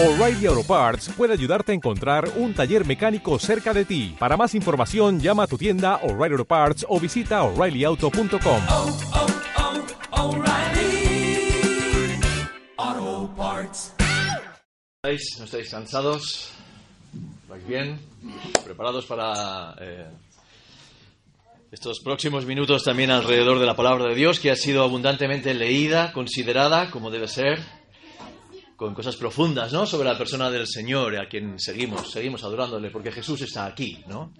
O'Reilly Auto Parts puede ayudarte a encontrar un taller mecánico cerca de ti. Para más información, llama a tu tienda O'Reilly Auto Parts o visita oreillyauto.com. oh, oh, O'Reilly Auto Parts. ¿Estáis? ¿No estáis cansados? ¿Vais bien? ¿Preparados para eh, estos próximos minutos también alrededor de la palabra de Dios que ha sido abundantemente leída, considerada como debe ser, con cosas profundas, ¿no? Sobre la persona del Señor, a quien seguimos, seguimos adorándole, porque Jesús está aquí, ¿no?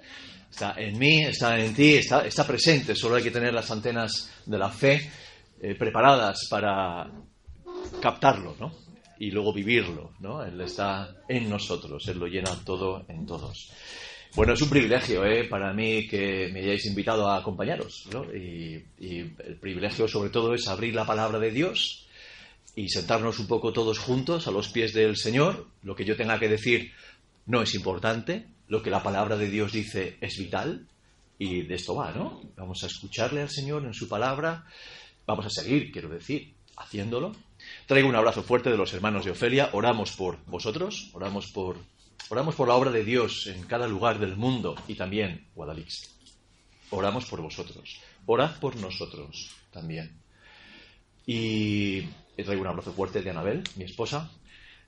Está en mí, está en ti, está, presente, solo hay que tener las antenas de la fe eh, preparadas para captarlo, ¿no? Y luego vivirlo, ¿no? Él está en nosotros, Él lo llena todo en todos. Bueno, es un privilegio ¿eh? para mí que me hayáis invitado a acompañaros, ¿no? Y el privilegio sobre todo es abrir la palabra de Dios y sentarnos un poco todos juntos a los pies del Señor. Lo que yo tenga que decir no es importante, lo que la palabra de Dios dice es vital y de esto va, ¿no? Vamos a escucharle al Señor en su palabra, vamos a seguir, quiero decir, haciéndolo. Traigo un abrazo fuerte de los hermanos de Ofelia, oramos por vosotros, oramos por, oramos por la obra de Dios en cada lugar del mundo y también Guadalix. Oramos por vosotros, orad por nosotros también. Y traigo un abrazo fuerte de Anabel, mi esposa,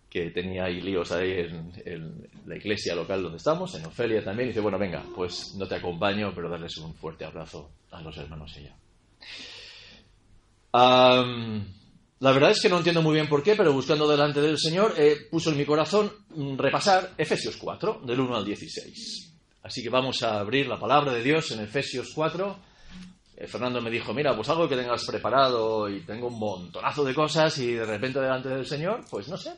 que tenía ahí líos ahí en, la iglesia local donde estamos, en Ofelia también, y dice, bueno, venga, pues no te acompaño, pero darles un fuerte abrazo a los hermanos ella. La verdad es que no entiendo muy bien por qué, pero buscando delante del Señor, eh, puso en mi corazón repasar Efesios 4, del 1 al 16. Así que vamos a abrir la palabra de Dios en Efesios 4. Eh, Fernando me dijo, mira, pues algo que tengas preparado y tengo un montonazo de cosas y de repente delante del Señor, pues no sé.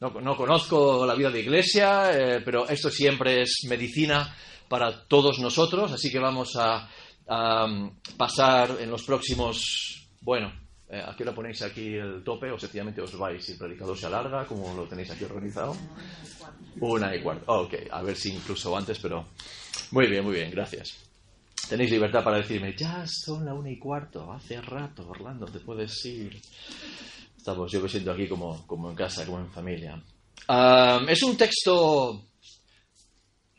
No, no conozco la vida de iglesia, eh, pero esto siempre es medicina para todos nosotros, así que vamos a, a pasar en los próximos, bueno, eh, ¿a qué hora ponéis aquí el tope o sencillamente os vais y el predicador se alarga, como lo tenéis aquí organizado? Una y cuarto. Oh, ok, a ver si incluso antes, pero muy bien, muy bien, gracias. Tenéis libertad para decirme, ya son la una y cuarto, hace rato, Orlando, te puedes ir. Estamos, yo me siento aquí como, como en casa, como en familia. Es un texto,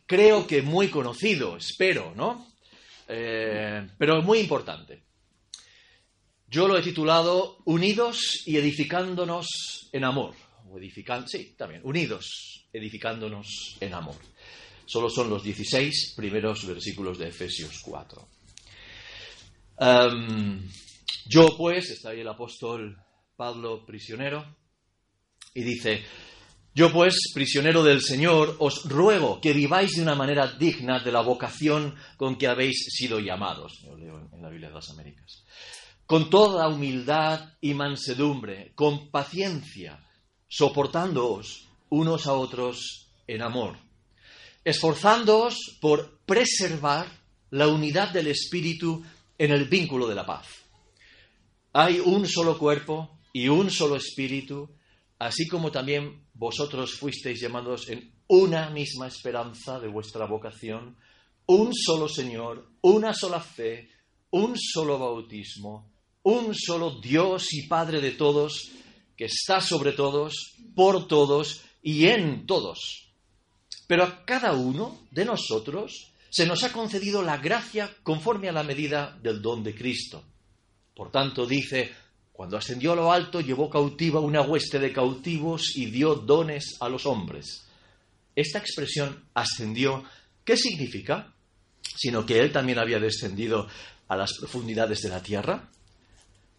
creo que muy conocido, espero, ¿no? Eh, pero muy importante. Yo lo he titulado Unidos y edificándonos en amor. O edifican sí, también, unidos, edificándonos en amor. Solo son los 16 primeros versículos de Efesios 4. Um, yo, pues, está ahí el apóstol Pablo prisionero, y dice, yo, pues, prisionero del Señor, os ruego que viváis de una manera digna de la vocación con que habéis sido llamados. Yo leo en la Biblia de las Américas. Con toda humildad y mansedumbre, con paciencia, soportándoos unos a otros en amor esforzándoos por preservar la unidad del Espíritu en el vínculo de la paz. Hay un solo cuerpo y un solo Espíritu, así como también vosotros fuisteis llamados en una misma esperanza de vuestra vocación, un solo Señor, una sola fe, un solo bautismo, un solo Dios y Padre de todos, que está sobre todos, por todos y en todos pero a cada uno de nosotros se nos ha concedido la gracia conforme a la medida del don de Cristo. Por tanto, dice, cuando ascendió a lo alto, llevó cautiva una hueste de cautivos y dio dones a los hombres. Esta expresión ascendió, ¿qué significa? Sino que él también había descendido a las profundidades de la tierra.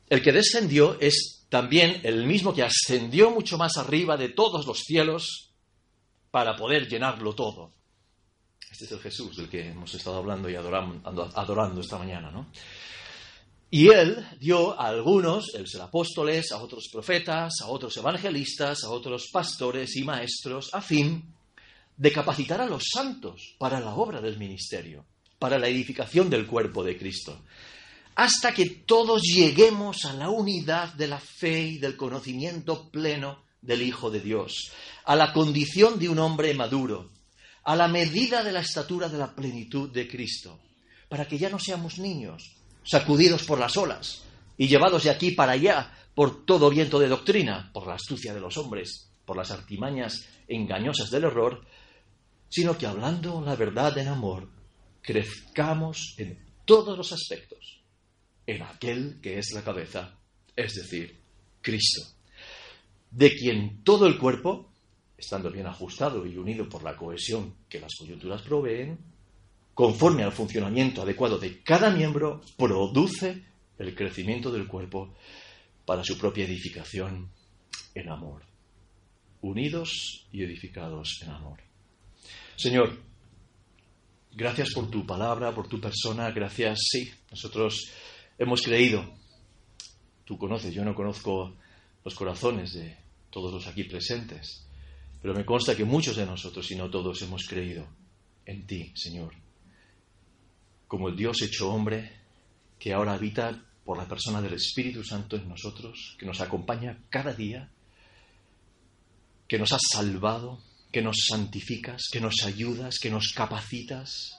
El que descendió es también el mismo que ascendió mucho más arriba de todos los cielos para poder llenarlo todo. Este es el Jesús del que hemos estado hablando y adorando, esta mañana, ¿no? Y él dio a algunos, el ser apóstoles, a otros profetas, a otros evangelistas, a otros pastores y maestros, a fin de capacitar a los santos para la obra del ministerio, para la edificación del cuerpo de Cristo, hasta que todos lleguemos a la unidad de la fe y del conocimiento pleno del Hijo de Dios, a la condición de un hombre maduro, a la medida de la estatura de la plenitud de Cristo, para que ya no seamos niños, sacudidos por las olas y llevados de aquí para allá por todo viento de doctrina, por la astucia de los hombres por las artimañas engañosas del error, sino que hablando la verdad en amor, crezcamos en todos los aspectos, en aquel que es la cabeza, es decir, Cristo, de quien todo el cuerpo, estando bien ajustado y unido por la cohesión que las coyunturas proveen, conforme al funcionamiento adecuado de cada miembro, produce el crecimiento del cuerpo para su propia edificación en amor. Unidos y edificados en amor. Señor, gracias por tu palabra, por tu persona, gracias, sí, nosotros hemos creído. Tú conoces, yo no conozco los corazones de todos los aquí presentes, pero me consta que muchos de nosotros, si no todos, hemos creído en ti, Señor, como el Dios hecho hombre que ahora habita por la persona del Espíritu Santo en nosotros, que nos acompaña cada día, que nos has salvado, que nos santificas, que nos ayudas, que nos capacitas.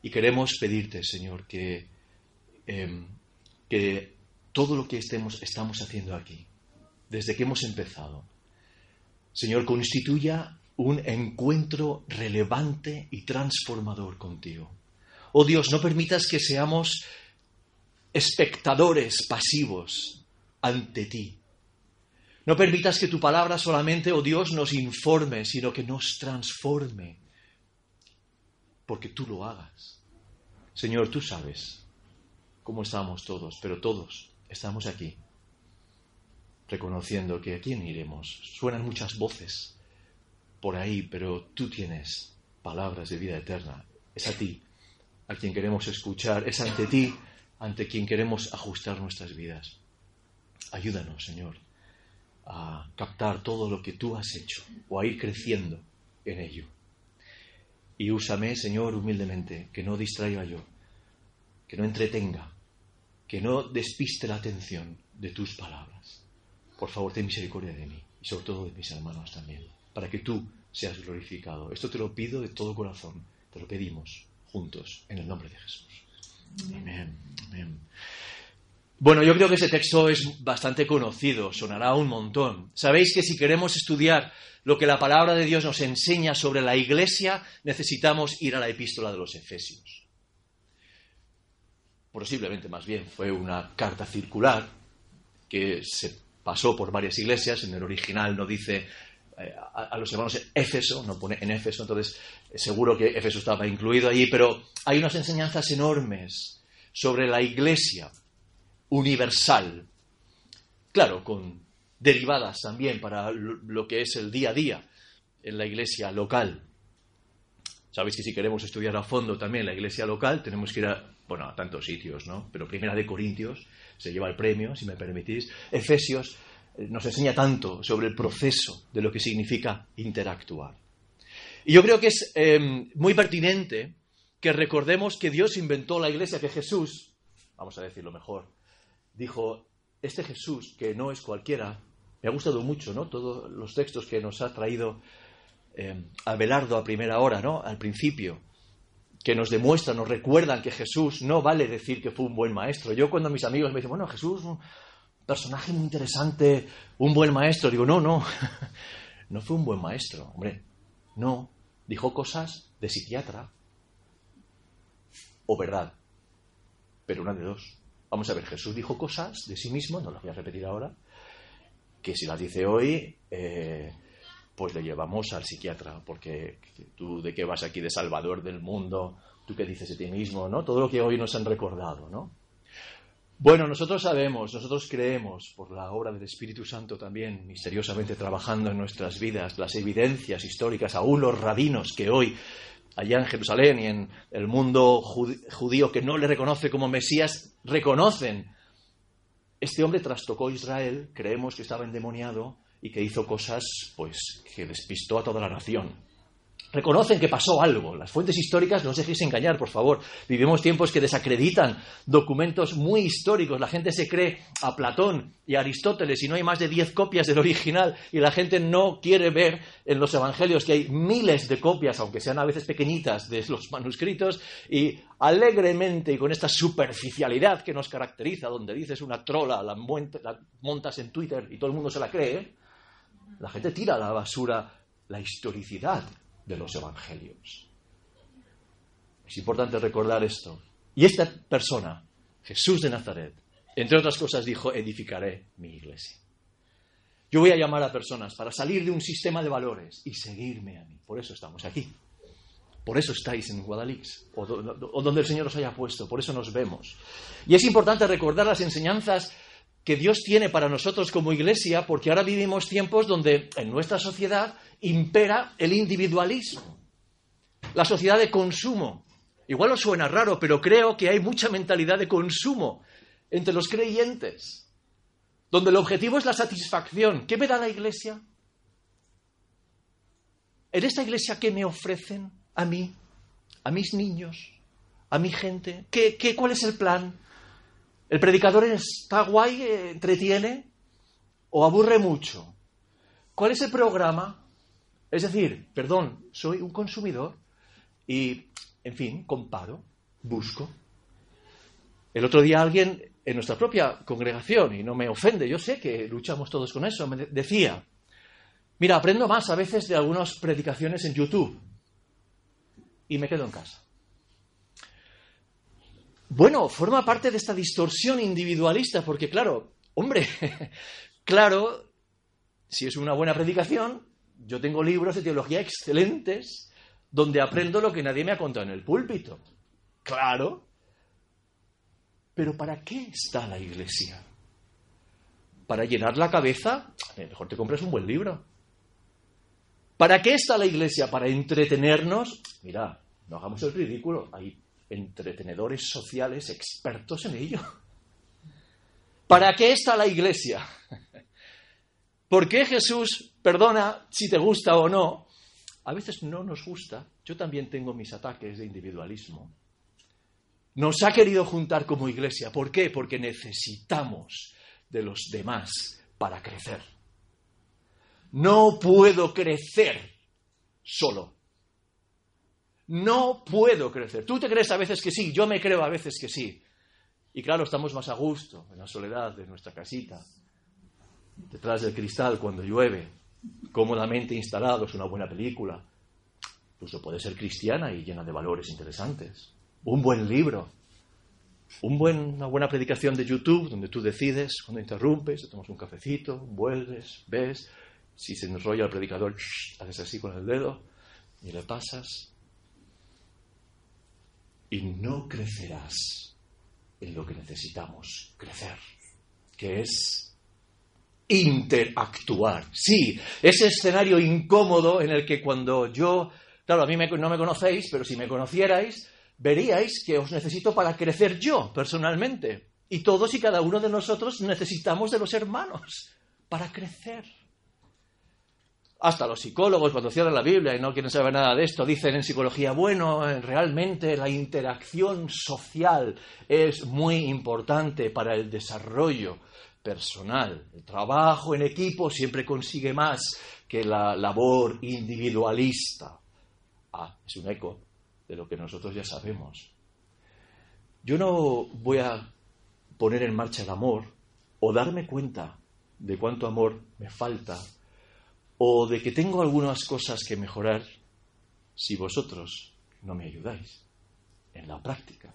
Y queremos pedirte, Señor, que, em, que todo lo que estemos, estamos haciendo aquí, desde que hemos empezado, Señor, constituya un encuentro relevante y transformador contigo. Oh Dios, no permitas que seamos espectadores pasivos ante ti, no permitas que tu palabra solamente, oh Dios, nos informe, sino que nos transforme, porque tú lo hagas. Señor, tú sabes cómo estamos todos, pero todos estamos aquí, reconociendo que a quién iremos. Suenan muchas voces por ahí, pero tú tienes palabras de vida eterna. Es a ti a quien queremos escuchar, es ante ti ante quien queremos ajustar nuestras vidas. Ayúdanos, Señor a captar todo lo que tú has hecho o a ir creciendo en ello. Y úsame, Señor, humildemente, que no distraiga yo, que no entretenga, que no despiste la atención de tus palabras. Por favor, ten misericordia de mí y sobre todo de mis hermanos también, para que tú seas glorificado. Esto te lo pido de todo corazón, te lo pedimos juntos en el nombre de Jesús. Amén. Bueno, yo creo que ese texto es bastante conocido, sonará un montón. Sabéis que si queremos estudiar lo que la palabra de Dios nos enseña sobre la iglesia, necesitamos ir a la epístola de los Efesios. Posiblemente más bien fue una carta circular que se pasó por varias iglesias, en el original no dice eh, a, los hermanos Éfeso, no pone en Éfeso, entonces eh, seguro que Éfeso estaba incluido allí, pero hay unas enseñanzas enormes sobre la iglesia universal. Claro, con derivadas también para lo que es el día a día en la iglesia local. Sabéis que si queremos estudiar a fondo también la iglesia local, tenemos que ir a, bueno, a tantos sitios, ¿no? Pero Primera de Corintios se lleva el premio, si me permitís. Efesios eh, nos enseña tanto sobre el proceso de lo que significa interactuar. Y yo creo que es em, muy pertinente que recordemos que Dios inventó la iglesia, que Jesús, vamos a decirlo mejor, dijo, este Jesús, que no es cualquiera, me ha gustado mucho, ¿no? Todos los textos que nos ha traído eh, Abelardo a primera hora, ¿no? Al principio, que nos demuestran, nos recuerdan que Jesús no vale decir que fue un buen maestro. Yo cuando mis amigos me dicen, bueno, Jesús, un personaje muy interesante, un buen maestro, digo, no, no, no fue un buen maestro, hombre, no, dijo cosas de psiquiatra o verdad, pero una de dos. Vamos a ver, Jesús dijo cosas de sí mismo, no las voy a repetir ahora, que si las dice hoy, eh, pues le llevamos al psiquiatra, porque tú de qué vas aquí de salvador del mundo, tú qué dices de ti mismo, ¿no? Todo lo que hoy nos han recordado, ¿no? Bueno, nosotros sabemos, nosotros creemos, por la obra del Espíritu Santo también, misteriosamente trabajando en nuestras vidas, las evidencias históricas, aún los rabinos que hoy allá en Jerusalén y en el mundo judío que no le reconoce como Mesías, reconocen. Este hombre trastocó Israel, creemos que estaba endemoniado y que hizo cosas pues que despistó a toda la nación reconocen que pasó algo. Las fuentes históricas, no os dejéis engañar, por favor. Vivimos tiempos que desacreditan documentos muy históricos. La gente se cree a Platón y a Aristóteles y no hay más de diez copias del original y la gente no quiere ver en los evangelios que hay miles de copias, aunque sean a veces pequeñitas, de los manuscritos y alegremente y con esta superficialidad que nos caracteriza, donde dices una trola, la, montas en Twitter y todo el mundo se la cree, La gente tira a la basura la historicidad de los evangelios. Es importante recordar esto. Y esta persona, Jesús de Nazaret, entre otras cosas dijo, edificaré mi iglesia. Yo voy a llamar a personas para salir de un sistema de valores y seguirme a mí. Por eso estamos aquí. Por eso estáis en Guadalix, o, donde el Señor os haya puesto, por eso nos vemos. Y es importante recordar las enseñanzas que Dios tiene para nosotros como iglesia, porque ahora vivimos tiempos donde en nuestra sociedad impera el individualismo, la sociedad de consumo. Igual os suena raro, pero creo que hay mucha mentalidad de consumo entre los creyentes, donde el objetivo es la satisfacción. ¿Qué me da la iglesia? ¿En esta iglesia qué me ofrecen a mí, a mis niños, a mi gente? ¿Qué, qué, ¿Cuál es el plan? ¿El predicador está guay, eh, entretiene o aburre mucho? ¿Cuál es el programa? Es decir, perdón, soy un consumidor y, en fin, comparo, busco. El otro día alguien en nuestra propia congregación, y no me ofende, yo sé que luchamos todos con eso, me decía, mira, aprendo más a veces de algunas predicaciones en YouTube y me quedo en casa. Bueno, forma parte de esta distorsión individualista, porque claro, hombre, claro, si es una buena predicación, yo tengo libros de teología excelentes donde aprendo lo que nadie me ha contado en el púlpito. Claro. Pero ¿para qué está la iglesia? ¿Para llenar la cabeza? Mejor te compres un buen libro. ¿Para qué está la iglesia? ¿Para entretenernos? Mira, no hagamos el ridículo. Hay entretenedores sociales expertos en ello. ¿Para qué está la iglesia? ¿Por qué Jesús perdona si te gusta o no? A veces no nos gusta. Yo también tengo mis ataques de individualismo. Nos ha querido juntar como iglesia. ¿Por qué? Porque necesitamos de los demás para crecer. No puedo crecer solo. No puedo crecer. Tú te crees a veces que sí, yo me creo a veces que sí. Y claro, estamos más a gusto en la soledad de nuestra casita, detrás del cristal cuando llueve, cómodamente instalados, una buena película. Incluso puede ser cristiana y llena de valores interesantes. Un buen libro, una buena predicación de YouTube donde tú decides, cuando interrumpes, te tomas un cafecito, vuelves, ves, si se enrolla el predicador, haces así con el dedo y le pasas y no crecerás en lo que necesitamos crecer, que es interactuar. Sí, ese escenario incómodo en el que cuando yo, claro, a mí no me conocéis, pero si me conocierais, veríais que os necesito para crecer yo personalmente. Y todos y cada uno de nosotros necesitamos de los hermanos para crecer. Hasta los psicólogos, cuando cierran la Biblia y no quieren saber nada de esto, dicen en psicología, bueno, eh, realmente la interacción social es muy importante para el desarrollo personal. El trabajo en equipo siempre consigue más que la labor individualista. Ah, es un eco de lo que nosotros ya sabemos. Yo no voy a poner en marcha el amor o darme cuenta de cuánto amor me falta o de que tengo algunas cosas que mejorar si vosotros no me ayudáis en la práctica.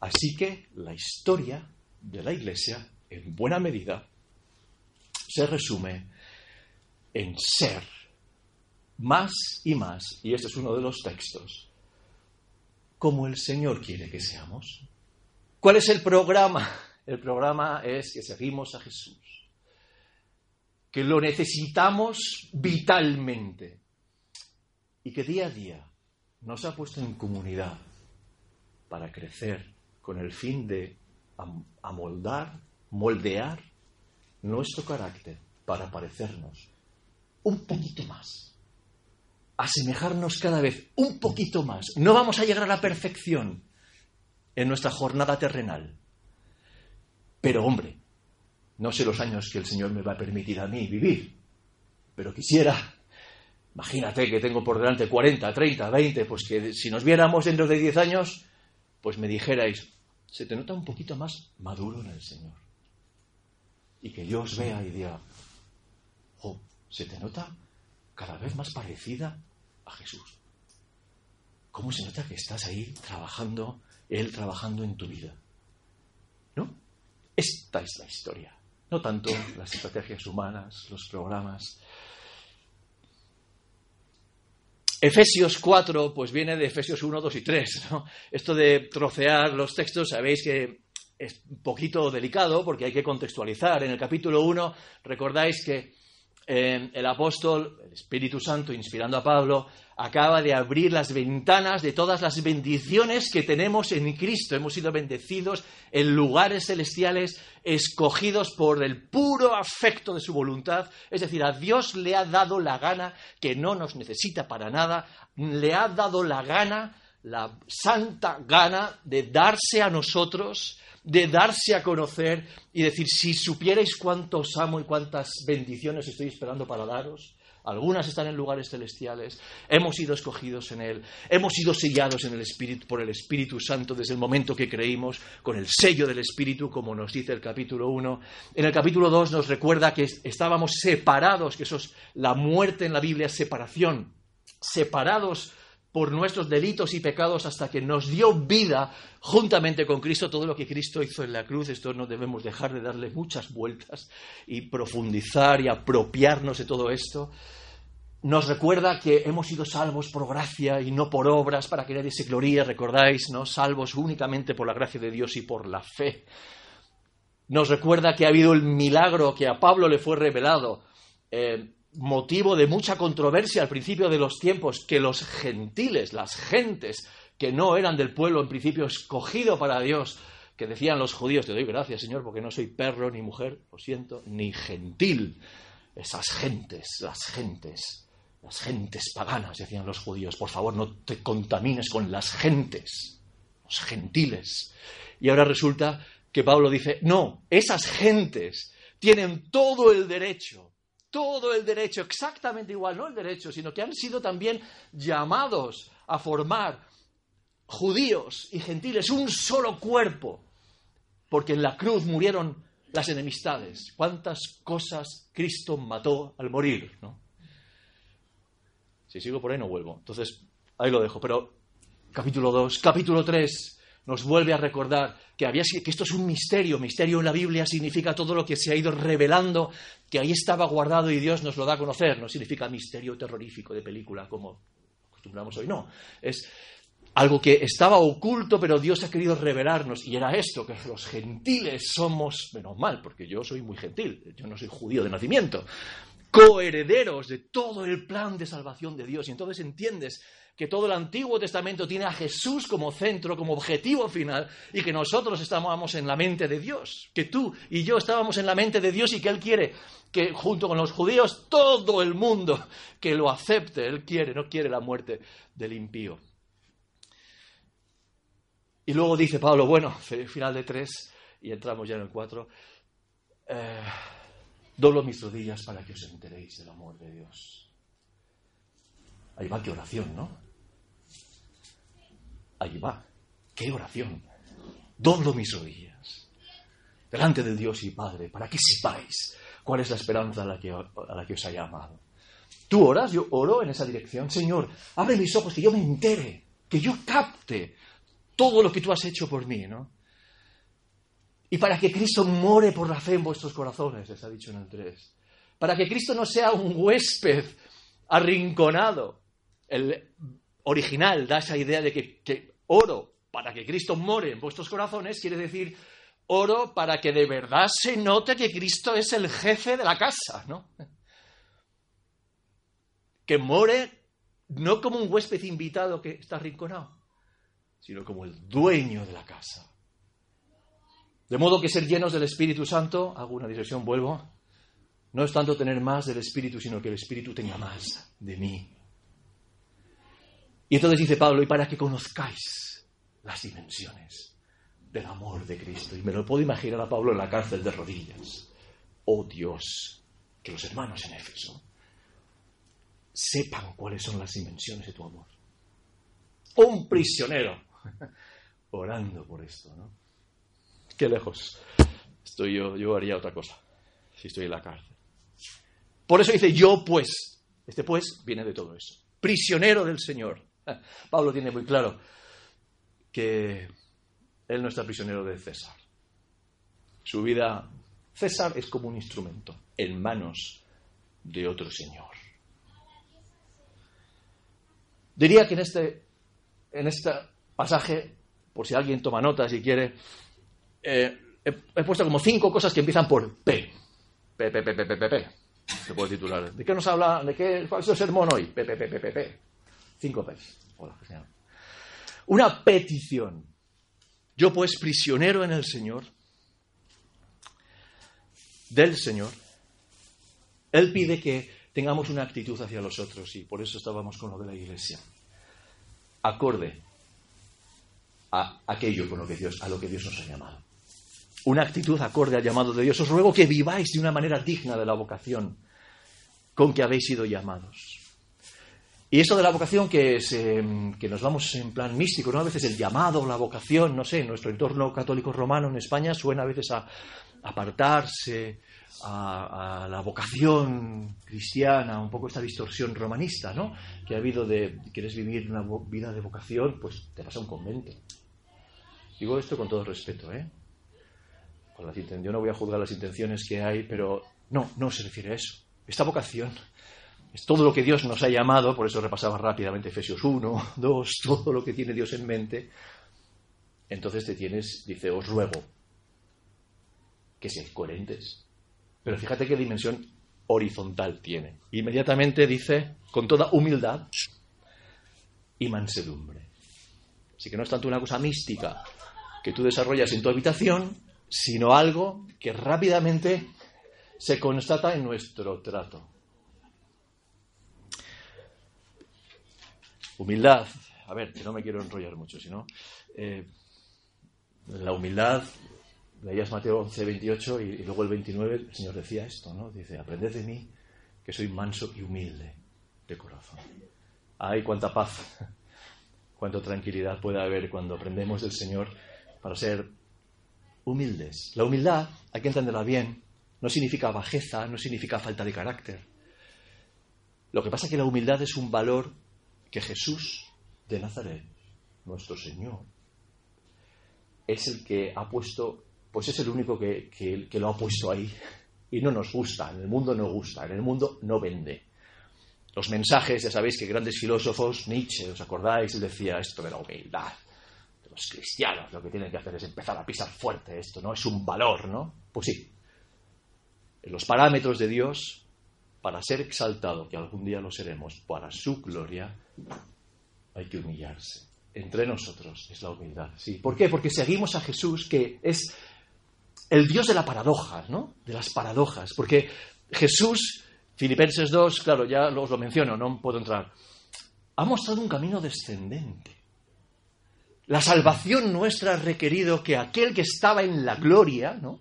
Así que la historia de la Iglesia, en buena medida, se resume en ser más y más, y este es uno de los textos, como el Señor quiere que seamos. ¿Cuál es el programa? El programa es que seguimos a Jesús que lo necesitamos vitalmente y que día a día nos ha puesto en comunidad para crecer con el fin de amoldar, moldear nuestro carácter para parecernos un poquito más, asemejarnos cada vez un poquito más. No vamos a llegar a la perfección en nuestra jornada terrenal, pero hombre, no sé los años que el Señor me va a permitir a mí vivir, pero quisiera, imagínate que tengo por delante 40, 30, 20, pues que si nos viéramos dentro de 10 años, pues me dijerais, se te nota un poquito más maduro en el Señor. Y que yo os vea y diga, oh, se te nota cada vez más parecida a Jesús. ¿Cómo se nota que estás ahí trabajando, Él trabajando en tu vida? ¿No? Esta es la historia. No tanto las estrategias humanas, los programas. Efesios 4, pues viene de Efesios 1, 2 y 3. ¿no? Esto de trocear los textos, sabéis que es un poquito delicado porque hay que contextualizar. En el capítulo 1, recordáis que eh, el apóstol, el Espíritu Santo, inspirando a Pablo, acaba de abrir las ventanas de todas las bendiciones que tenemos en Cristo. Hemos sido bendecidos en lugares celestiales, escogidos por el puro afecto de su voluntad. Es decir, a Dios le ha dado la gana, que no nos necesita para nada, le ha dado la gana, la santa gana de darse a nosotros de darse a conocer y decir, si supierais cuánto os amo y cuántas bendiciones estoy esperando para daros. Algunas están en lugares celestiales. Hemos sido escogidos en Él. Hemos sido sellados en el Espíritu, por el Espíritu Santo desde el momento que creímos, con el sello del Espíritu, como nos dice el capítulo 1. En el capítulo 2 nos recuerda que estábamos separados, que eso es la muerte en la Biblia, separación. Separados por nuestros delitos y pecados hasta que nos dio vida juntamente con Cristo, todo lo que Cristo hizo en la cruz, esto no debemos dejar de darle muchas vueltas y profundizar y apropiarnos de todo esto. Nos recuerda que hemos sido salvos por gracia y no por obras para que nadie se gloríe, recordáis, ¿no? Salvos únicamente por la gracia de Dios y por la fe. Nos recuerda que ha habido el milagro que a Pablo le fue revelado. Eh, motivo de mucha controversia al principio de los tiempos que los gentiles, las gentes que no eran del pueblo en principio escogido para Dios, que decían los judíos, te doy gracias Señor porque no soy perro ni mujer, lo siento, ni gentil. Esas gentes, las gentes, las gentes paganas, decían los judíos, por favor no te contamines con las gentes, los gentiles. Y ahora resulta que Pablo dice, no, esas gentes tienen todo el derecho todo el derecho, exactamente igual, no el derecho, sino que han sido también llamados a formar judíos y gentiles un solo cuerpo, porque en la cruz murieron las enemistades. ¿Cuántas cosas Cristo mató al morir? ¿no? Si sigo por ahí no vuelvo. Entonces, ahí lo dejo. Pero capítulo 2, capítulo 3, nos vuelve a recordar que, había, que esto es un misterio. Misterio en la Biblia significa todo lo que se ha ido revelando, que ahí estaba guardado y Dios nos lo da a conocer. No significa misterio terrorífico de película como acostumbramos hoy. No, es algo que estaba oculto, pero Dios ha querido revelarnos. Y era esto, que los gentiles somos, menos mal, porque yo soy muy gentil, yo no soy judío de nacimiento, coherederos de todo el plan de salvación de Dios. Y entonces entiendes que todo el Antiguo Testamento tiene a Jesús como centro, como objetivo final, y que nosotros estábamos en la mente de Dios, que tú y yo estábamos en la mente de Dios y que Él quiere que junto con los judíos todo el mundo que lo acepte, Él quiere, no quiere la muerte del impío. Y luego dice Pablo, bueno, final de tres, y entramos ya en el cuatro, eh, doblo mis rodillas para que os enteréis del amor de Dios. Ahí va, qué oración, ¿no? Ahí va, qué oración. Doblo mis rodillas delante de Dios y Padre para que sepáis cuál es la esperanza a la que, a la que os haya amado. Tú oras, yo oro en esa dirección. Señor, abre mis ojos, que yo me entere, que yo capte todo lo que tú has hecho por mí, ¿no? Y para que Cristo more por la fe en vuestros corazones, les ha dicho en el 3. Para que Cristo no sea un huésped arrinconado, el original da esa idea de que, oro para que Cristo more en vuestros corazones, quiere decir oro para que de verdad se note que Cristo es el jefe de la casa, ¿no? Que more no como un huésped invitado que está arrinconado, sino como el dueño de la casa. De modo que ser llenos del Espíritu Santo, hago una dirección, vuelvo, no es tanto tener más del Espíritu, sino que el Espíritu tenga más de mí. Y entonces dice Pablo, y para que conozcáis las dimensiones del amor de Cristo. Y me lo puedo imaginar a Pablo en la cárcel de rodillas. Oh Dios, que los hermanos en Éfeso sepan cuáles son las dimensiones de tu amor. Un prisionero orando por esto, ¿no? Qué lejos estoy yo, yo haría otra cosa si estoy en la cárcel. Por eso dice yo pues. Este pues viene de todo eso. Prisionero del Señor. Pablo tiene muy claro que él no está prisionero de César. Su vida, César es como un instrumento en manos de otro Señor. Diría que en este, en este pasaje, por si alguien toma nota, si quiere, eh, he, he puesto como cinco cosas que empiezan por P. P, P, P, P, P, P, P. Se puede titular. ¿De qué nos habla? ¿De qué? ¿Cuál es el sermón hoy? P, P, P, P, P, P. Cinco. Una petición. Yo pues, prisionero en el Señor, del Señor, Él pide que tengamos una actitud hacia los otros y por eso estábamos con lo de la iglesia. Acorde a aquello con lo que Dios, a lo que Dios nos ha llamado. Una actitud acorde al llamado de Dios. Os ruego que viváis de una manera digna de la vocación con que habéis sido llamados. Y esto de la vocación que, se, que nos vamos en plan místico, ¿no? A veces el llamado, la vocación, no sé, en nuestro entorno católico romano en España suena a veces a apartarse, a, a, la vocación cristiana, un poco esta distorsión romanista, ¿no? Que ha habido de, quieres vivir una vida de vocación, pues te vas a un convento. Digo esto con todo respeto, ¿eh? Con yo no voy a juzgar las intenciones que hay, pero no, no se refiere a eso. Esta vocación es todo lo que Dios nos ha llamado, por eso repasaba rápidamente Efesios 1, 2, todo lo que tiene Dios en mente. Entonces te tienes, dice, os ruego que seáis coherentes. Pero fíjate qué dimensión horizontal tiene. Inmediatamente dice, con toda humildad y mansedumbre. Así que no es tanto una cosa mística que tú desarrollas en tu habitación, sino algo que rápidamente se constata en nuestro trato. Humildad, a ver, que no me quiero enrollar mucho, sino eh, la humildad, leías Mateo 11, 28 y, luego el 29, el Señor decía esto, ¿no? Dice, aprended de mí, que soy manso y humilde de corazón. Ay, cuánta paz, cuánta tranquilidad puede haber cuando aprendemos del Señor para ser humildes. La humildad, hay que entenderla bien, no significa bajeza, no significa falta de carácter. Lo que pasa es que la humildad es un valor que Jesús de Nazaret, nuestro Señor, es el que ha puesto, pues es el único que, que, lo ha puesto ahí. Y no nos gusta, en el mundo no gusta, en el mundo no vende. Los mensajes, ya sabéis que grandes filósofos, Nietzsche, ¿os acordáis? Decía esto de la humildad. Los cristianos lo que tienen que hacer es empezar a pisar fuerte esto, ¿no? Es un valor, ¿no? Pues sí. En los parámetros de Dios, para ser exaltado, que algún día lo seremos, para su gloria, hay que humillarse. Entre nosotros es la humildad. ¿sí? ¿Por qué? Porque seguimos a Jesús, que es el Dios de la paradoja, ¿no? De las paradojas. Porque Jesús, Filipenses 2, claro, ya os lo menciono, no puedo entrar, ha mostrado un camino descendente. La salvación nuestra ha requerido que aquel que estaba en la gloria, ¿no?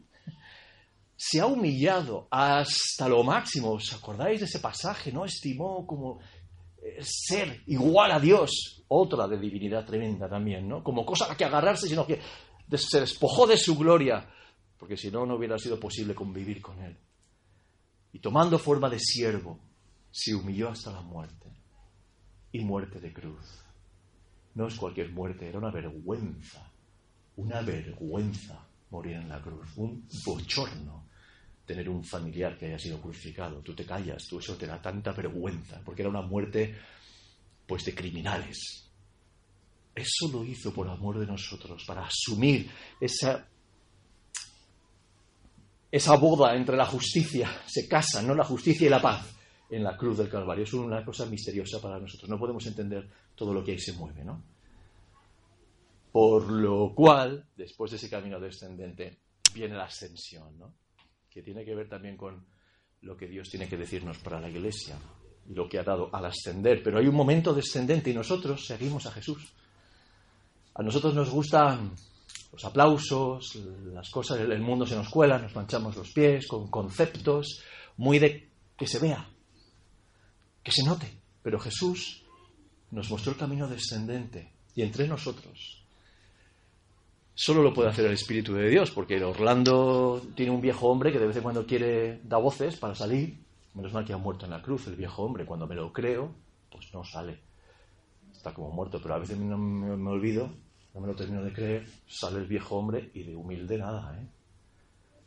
Se ha humillado hasta lo máximo. ¿Os acordáis de ese pasaje? ¿No? Estimó como ser igual a Dios, otra de divinidad tremenda también, ¿no? Como cosa a que agarrarse, sino que se despojó de su gloria, porque si no, no hubiera sido posible convivir con él. Y tomando forma de siervo, se humilló hasta la muerte, y muerte de cruz. No es cualquier muerte, era una vergüenza, una vergüenza morir en la cruz, un bochorno tener un familiar que haya sido crucificado. Tú te callas, tú eso te da tanta vergüenza, porque era una muerte pues de criminales. Eso lo hizo por amor de nosotros, para asumir esa esa boda entre la justicia, se casan, ¿no? La justicia y la paz en la cruz del Calvario. Es una cosa misteriosa para nosotros. No podemos entender todo lo que ahí se mueve, ¿no? Por lo cual, después de ese camino descendente, viene la ascensión, ¿no? que tiene que ver también con lo que Dios tiene que decirnos para la iglesia y lo que ha dado al ascender. Pero hay un momento descendente y nosotros seguimos a Jesús. A nosotros nos gustan los aplausos, las cosas, el mundo se nos cuela, nos manchamos los pies con conceptos muy de que se vea, que se note. Pero Jesús nos mostró el camino descendente y entre nosotros solo lo puede hacer el Espíritu de Dios, porque Orlando tiene un viejo hombre que de vez en cuando quiere dar voces para salir, Menos mal que ha muerto en la cruz el viejo hombre. Cuando me lo creo, pues no sale. Está como muerto, pero a veces no me, me olvido, no me lo termino de creer, sale el viejo hombre y de humilde nada, ¿eh?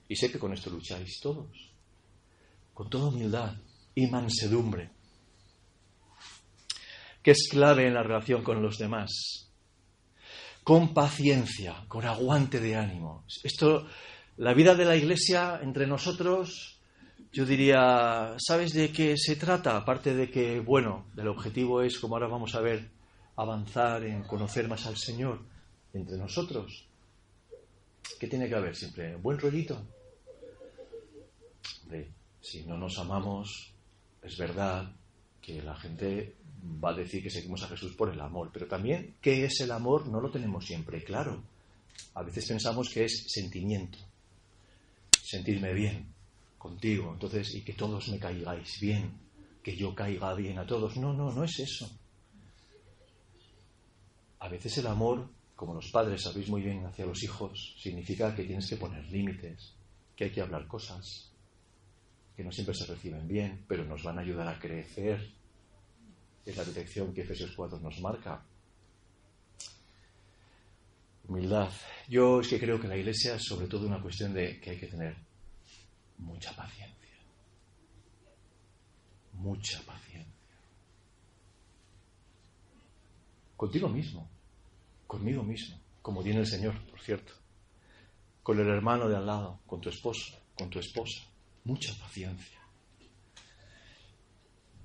Y sé que con esto lucháis todos. Con toda humildad y mansedumbre. Que es clave en la relación con los demás. Con paciencia, con aguante de ánimo. Esto, la vida de la iglesia entre nosotros, yo diría, ¿sabes de qué se trata? Aparte de que, bueno, el objetivo es, como ahora vamos a ver, avanzar en conocer más al Señor entre nosotros. ¿Qué tiene que haber siempre? ¿Buen rollito? Hombre, si no nos amamos, es verdad que la gente va a decir que seguimos a Jesús por el amor, pero también qué es el amor no lo tenemos siempre claro. A veces pensamos que es sentimiento, sentirme bien contigo, entonces, y que todos me caigáis bien, que yo caiga bien a todos. No, no, no es eso. A veces el amor, como los padres sabéis muy bien hacia los hijos, significa que tienes que poner límites, que hay que hablar cosas, que no siempre se reciben bien, pero nos van a ayudar a crecer. Es la dirección que Efesios 4 nos marca. Humildad. Yo es que creo que la iglesia es sobre todo una cuestión de que hay que tener mucha paciencia. Mucha paciencia. Contigo mismo, conmigo mismo, como tiene el Señor, por cierto. Con el hermano de al lado, con tu esposo, con tu esposa. Mucha paciencia.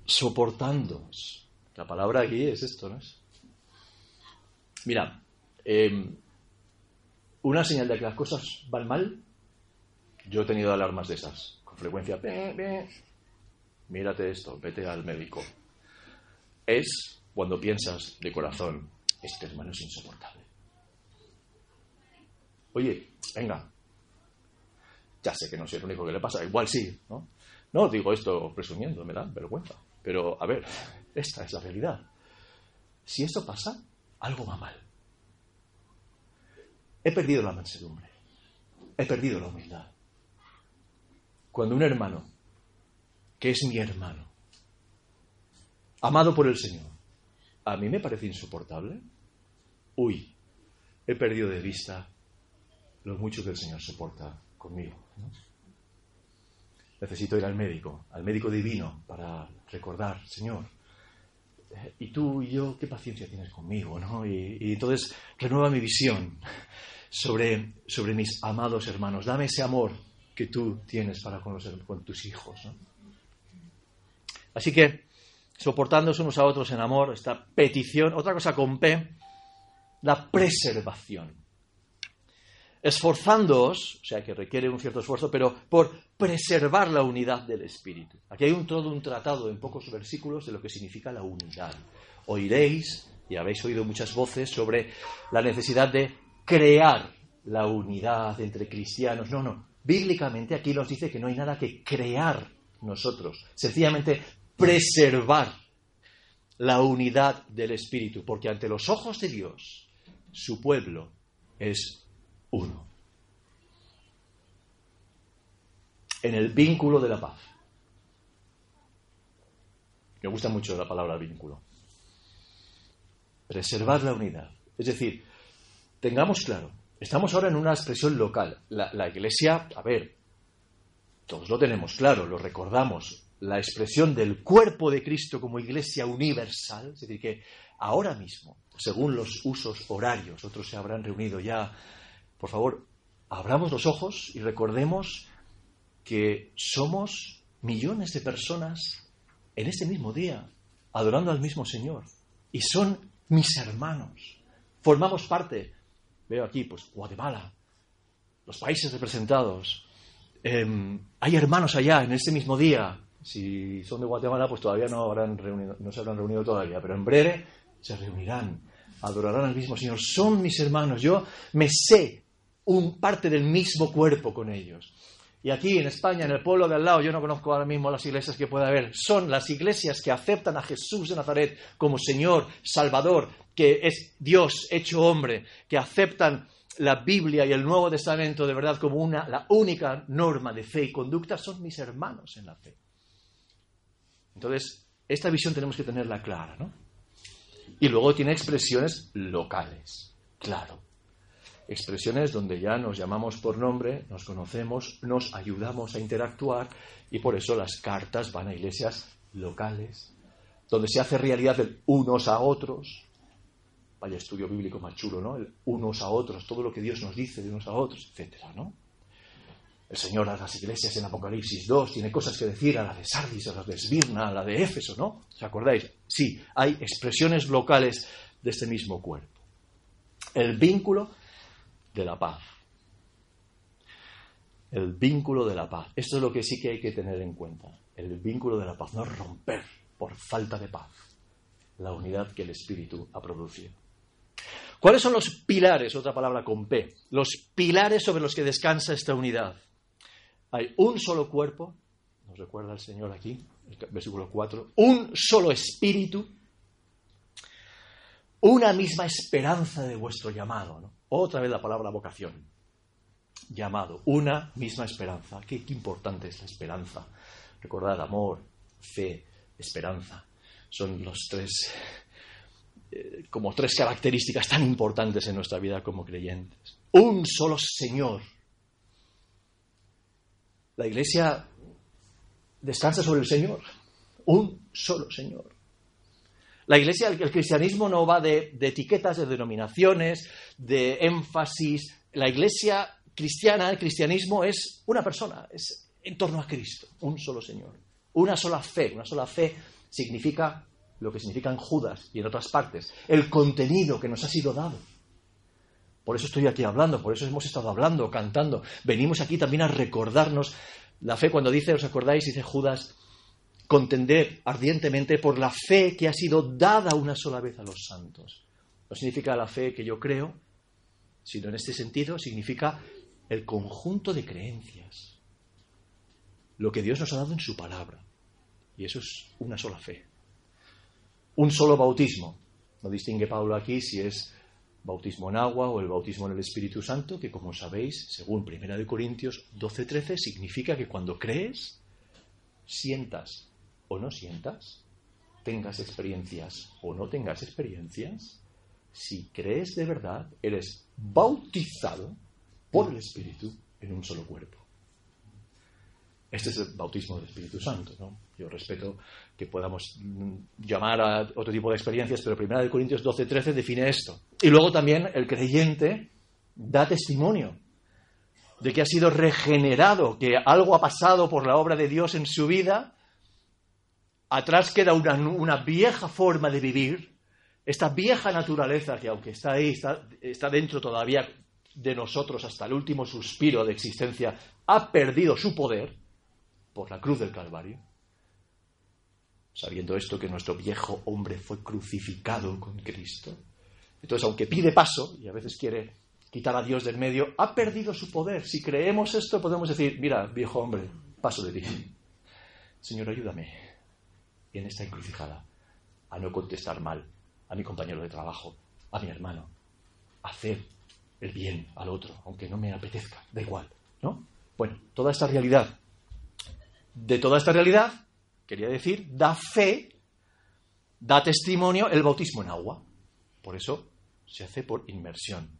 Soportándonos. La palabra aquí es esto, ¿no es? Mira, eh, una señal de que las cosas van mal, yo he tenido alarmas de esas, con frecuencia. Mírate esto, vete al médico. Es cuando piensas de corazón, este hermano es insoportable. Oye, venga, ya sé que no soy el único que le pasa, igual sí, ¿no? No digo esto presumiendo, me da vergüenza. Pero, a ver, esta es la realidad. Si esto pasa, algo va mal. He perdido la mansedumbre. He perdido la humildad. Cuando un hermano, que es mi hermano, amado por el Señor, a mí me parece insoportable, uy, he perdido de vista lo mucho que el Señor soporta conmigo. Necesito ir al médico, al médico divino, para recordar, Señor, ¿y tú y yo qué paciencia tienes conmigo? ¿no? Y, entonces renueva mi visión sobre, sobre mis amados hermanos. Dame ese amor que tú tienes para con, los, con tus hijos. ¿no? Así que, soportándose unos a otros en amor, esta petición, otra cosa con P, la preservación esforzándoos, o sea que requiere un cierto esfuerzo, pero por preservar la unidad del Espíritu. Aquí hay un, todo un tratado en pocos versículos de lo que significa la unidad. Oiréis, y habéis oído muchas voces, sobre la necesidad de crear la unidad entre cristianos. No, no. Bíblicamente aquí nos dice que no hay nada que crear nosotros, sencillamente preservar la unidad del Espíritu, porque ante los ojos de Dios, su pueblo es uno. En el vínculo de la paz. Me gusta mucho la palabra vínculo. Preservar la unidad. Es decir, tengamos claro, estamos ahora en una expresión local. La, la iglesia, a ver, todos lo tenemos claro, lo recordamos, la expresión del cuerpo de Cristo como iglesia universal, es decir, que ahora mismo, según los usos horarios, otros se habrán reunido ya por favor, abramos los ojos y recordemos que somos millones de personas en este mismo día, adorando al mismo Señor. Y son mis hermanos. Formamos parte, veo aquí, pues Guatemala, los países representados. Eh, hay hermanos allá en este mismo día. Si son de Guatemala, pues todavía no, habrán reunido, no se habrán reunido todavía, pero en breve se reunirán, adorarán al mismo Señor. Son mis hermanos. Yo me sé un parte del mismo cuerpo con ellos. Y aquí en España, en el pueblo de al lado, yo no conozco ahora mismo las iglesias que pueda haber, son las iglesias que aceptan a Jesús de Nazaret como Señor, Salvador, que es Dios hecho hombre, que aceptan la Biblia y el Nuevo Testamento de verdad como una, la única norma de fe y conducta, son mis hermanos en la fe. Entonces, esta visión tenemos que tenerla clara, ¿no? Y luego tiene expresiones locales, claro. Expresiones donde ya nos llamamos por nombre, nos conocemos, nos ayudamos a interactuar y por eso las cartas van a iglesias locales, donde se hace realidad el unos a otros. Vaya estudio bíblico más chulo, ¿no? El unos a otros, todo lo que Dios nos dice de unos a otros, etcétera, ¿no? El Señor a las iglesias en Apocalipsis 2 tiene cosas que decir a la de Sardis, a la de Esmirna, a la de Éfeso, ¿no? ¿Os acordáis? Sí, hay expresiones locales de este mismo cuerpo. El vínculo de la paz. El vínculo de la paz. Esto es lo que sí que hay que tener en cuenta. El vínculo de la paz, no romper por falta de paz la unidad que el Espíritu ha producido. ¿Cuáles son los pilares, otra palabra con P, los pilares sobre los que descansa esta unidad? Hay un solo cuerpo, nos recuerda el Señor aquí, el versículo 4, un solo espíritu, una misma esperanza de vuestro llamado. ¿no? Otra vez la palabra vocación. Llamado, una misma esperanza. Qué, importante es la esperanza. Recordad, amor, fe, esperanza. Son los tres, eh, como tres características tan importantes en nuestra vida como creyentes. Un solo Señor, la iglesia descansa sobre el Señor, un solo Señor. La iglesia, el, cristianismo no va de, etiquetas, de denominaciones, de énfasis. La iglesia cristiana, el cristianismo es una persona, es en torno a Cristo, un solo Señor. Una sola fe, una sola fe significa lo que significa en Judas y en otras partes, el contenido que nos ha sido dado. Por eso estoy aquí hablando, por eso hemos estado hablando, cantando. Venimos aquí también a recordarnos la fe cuando dice, ¿os acordáis? Dice Judas, contender ardientemente por la fe que ha sido dada una sola vez a los santos. No significa la fe que yo creo, sino en este sentido significa el conjunto de creencias. Lo que Dios nos ha dado en su palabra. Y eso es una sola fe. Un solo bautismo. No distingue Pablo aquí si es bautismo en agua o el bautismo en el Espíritu Santo, que como sabéis, según 1 Corintios 12:13, significa que cuando crees, sientas o no sientas, tengas experiencias o no tengas experiencias, si crees de verdad, eres bautizado por el Espíritu en un solo cuerpo. Este es el bautismo del Espíritu Santo. ¿no? Yo respeto que podamos llamar a otro tipo de experiencias, pero 1 Corintios 12, 13 define esto. Y luego también el creyente da testimonio de que ha sido regenerado, que algo ha pasado por la obra de Dios en su vida. Atrás queda una, vieja forma de vivir, esta vieja naturaleza que aunque está ahí, está dentro todavía de nosotros hasta el último suspiro de existencia, ha perdido su poder por la cruz del Calvario, sabiendo esto que nuestro viejo hombre fue crucificado con Cristo. Entonces, aunque pide paso y a veces quiere quitar a Dios del medio, ha perdido su poder. Si creemos esto, podemos decir, mira, viejo hombre, paso de ti. Señor, ayúdame en esta encrucijada a no contestar mal a mi compañero de trabajo, a mi hermano, a hacer el bien al otro, aunque no me apetezca, da igual, ¿no? Bueno, toda esta realidad de toda esta realidad, quería decir, da fe, da testimonio el bautismo en agua. Por eso se hace por inmersión,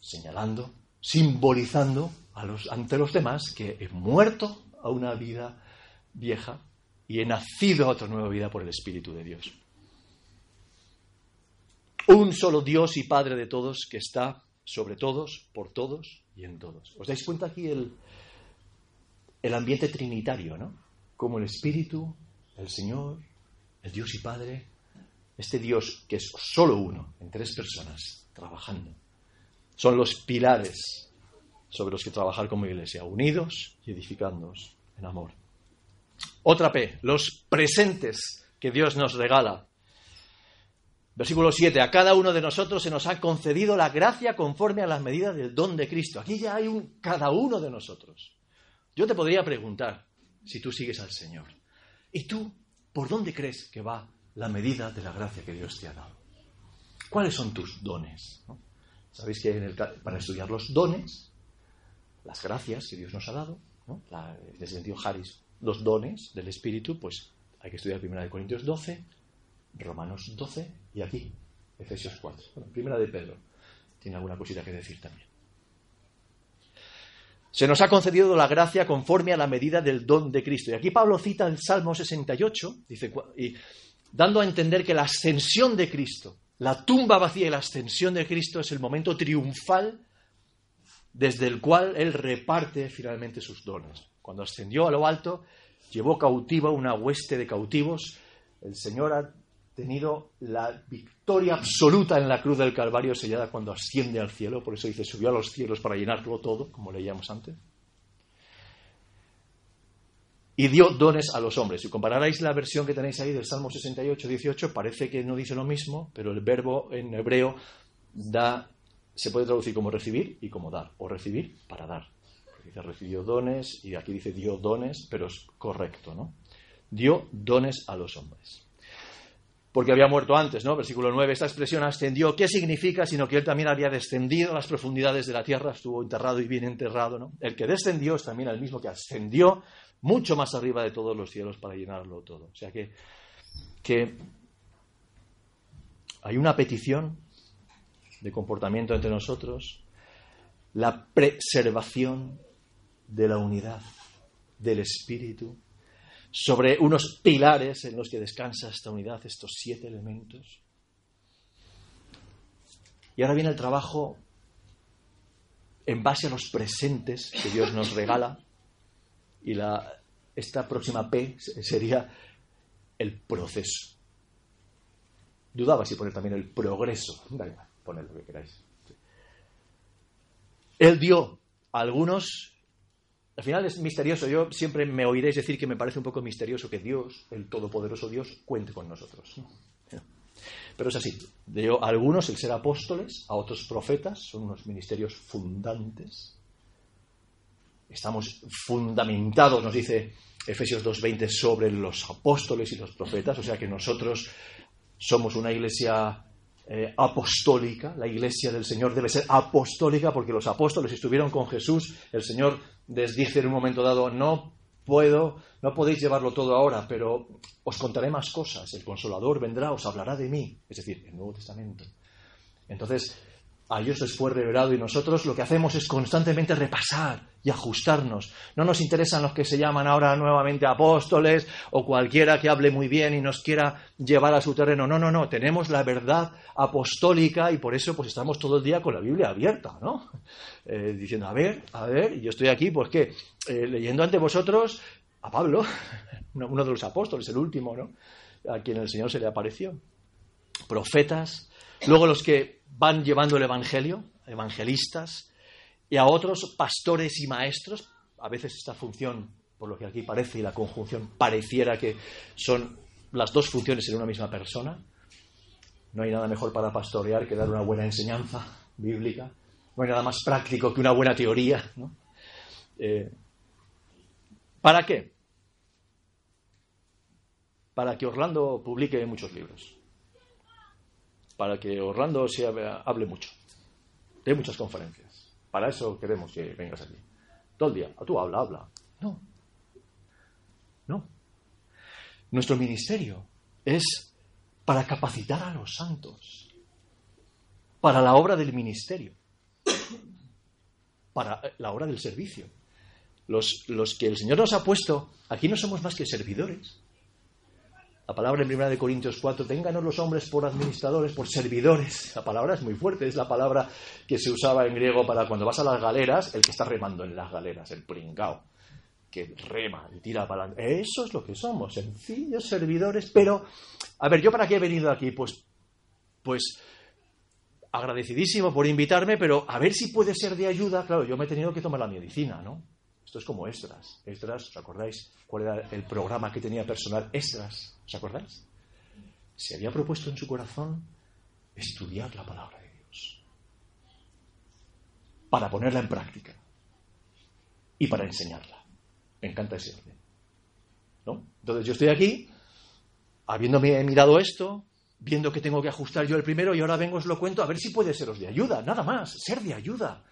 señalando, simbolizando ante los demás que he muerto a una vida vieja y he nacido a otra nueva vida por el Espíritu de Dios. Un solo Dios y Padre de todos que está sobre todos, por todos y en todos. ¿Os dais cuenta aquí el, el ambiente trinitario, ¿no? Como el Espíritu, el Señor, el Dios y Padre, este Dios que es solo uno, en tres personas, trabajando. Son los pilares sobre los que trabajar como iglesia, unidos y edificándonos en amor. Otra P, los presentes que Dios nos regala. Versículo 7, a cada uno de nosotros se nos ha concedido la gracia conforme a las medidas del don de Cristo. Aquí ya hay un cada uno de nosotros. Yo te podría preguntar, si tú sigues al Señor, ¿y tú por dónde crees que va la medida de la gracia que Dios te ha dado? ¿Cuáles son tus dones? Sabéis que para estudiar los dones, las gracias que Dios nos ha dado, ¿no? la, el sentido Harris, los dones del Espíritu, pues Hay que estudiar 1 Corintios 12, Romanos 12 y aquí, Efesios 4. Bueno, primera de Pedro. Tiene alguna cosita que decir también. Se nos ha concedido la gracia conforme a la medida del don de Cristo. Y aquí Pablo cita el Salmo 68, dice, y dando a entender que la ascensión de Cristo, la tumba vacía y la ascensión de Cristo es el momento triunfal desde el cual Él reparte finalmente sus dones. Cuando ascendió a lo alto, llevó cautiva una hueste de cautivos. El Señor ha tenido la victoria absoluta en la cruz del Calvario sellada cuando asciende al cielo. Por eso dice, subió a los cielos para llenarlo todo, como leíamos antes. Y dio dones a los hombres. Si compararais la versión que tenéis ahí del Salmo 68, 18, parece que no dice lo mismo, pero el verbo en hebreo da, se puede traducir como recibir y como dar, o recibir para dar. Dice recibió dones y aquí dice dio dones, pero es correcto, ¿no? Dio dones a los hombres porque había muerto antes, ¿no? Versículo 9, esta expresión ascendió, ¿qué significa? Sino que él también había descendido a las profundidades de la tierra, estuvo enterrado y bien enterrado, ¿no? El que descendió es también el mismo que ascendió mucho más arriba de todos los cielos para llenarlo todo. O sea que, que hay una petición de comportamiento entre nosotros, la preservación de la unidad del espíritu, sobre unos pilares en los que descansa esta unidad, estos siete elementos. Y ahora viene el trabajo en base a los presentes que Dios nos regala. Y la, esta próxima P sería el proceso. Dudaba si poner también el progreso. Venga, poned lo que queráis. Él dio a algunos al final es misterioso. Yo siempre me oiréis decir que me parece un poco misterioso que Dios, el Todopoderoso Dios, cuente con nosotros. Pero es así. De a algunos el ser apóstoles, a otros profetas, son unos ministerios fundantes. Estamos fundamentados, nos dice Efesios 2.20, sobre los apóstoles y los profetas. O sea que nosotros somos una iglesia eh, apostólica, la iglesia del Señor debe ser apostólica porque los apóstoles estuvieron con Jesús, el Señor les dice en un momento dado, no puedo, no podéis llevarlo todo ahora, pero os contaré más cosas, el consolador vendrá, os hablará de mí, es decir, el Nuevo Testamento. Entonces, a ellos les fue revelado y nosotros lo que hacemos es constantemente repasar y ajustarnos. No nos interesan los que se llaman ahora nuevamente apóstoles o cualquiera que hable muy bien y nos quiera llevar a su terreno. No, no, no, tenemos la verdad apostólica y por eso pues estamos todo el día con la Biblia abierta, ¿no? Eh, diciendo, a ver, a ver, y yo estoy aquí, pues eh, leyendo ante vosotros a Pablo, uno de los apóstoles, el último, ¿no? A quien el Señor se le apareció. Profetas, luego los que van llevando el Evangelio, evangelistas, y a otros pastores y maestros. A veces esta función, por lo que aquí parece, y la conjunción pareciera que son las dos funciones en una misma persona. No hay nada mejor para pastorear que dar una buena enseñanza bíblica. No hay nada más práctico que una buena teoría. Eh, ¿Para qué? Para que Orlando publique muchos libros para que Orlando se hable mucho. Hay muchas conferencias. Para eso queremos que vengas aquí. Todo el día. Tú habla, habla. No. No. Nuestro ministerio es para capacitar a los santos. Para la obra del ministerio. Para la obra del servicio. Los, los que el Señor nos ha puesto, aquí no somos más que servidores. La palabra en 1 Corintios 4, ténganos los hombres por administradores, por servidores. La palabra es muy fuerte, es la palabra que se usaba en griego para cuando vas a las galeras, el que está remando en las galeras, el pringao, que rema y tira para adelante. Eso es lo que somos, sencillos servidores, pero, a ver, ¿yo para qué he venido aquí? Pues, pues, agradecidísimo por invitarme, pero a ver si puede ser de ayuda. Claro, yo me he tenido que tomar la medicina, ¿no? Esto es como Esdras. Esdras, ¿os acordáis cuál era el programa que tenía personal? Esdras, ¿os acordáis? Se había propuesto en su corazón estudiar la palabra de Dios para ponerla en práctica y para enseñarla. Me encanta ese orden. ¿no? Entonces yo estoy aquí, habiéndome mirado esto, viendo que tengo que ajustar yo el primero y ahora vengo os lo cuento a ver si puede seros de ayuda, nada más, ser de ayuda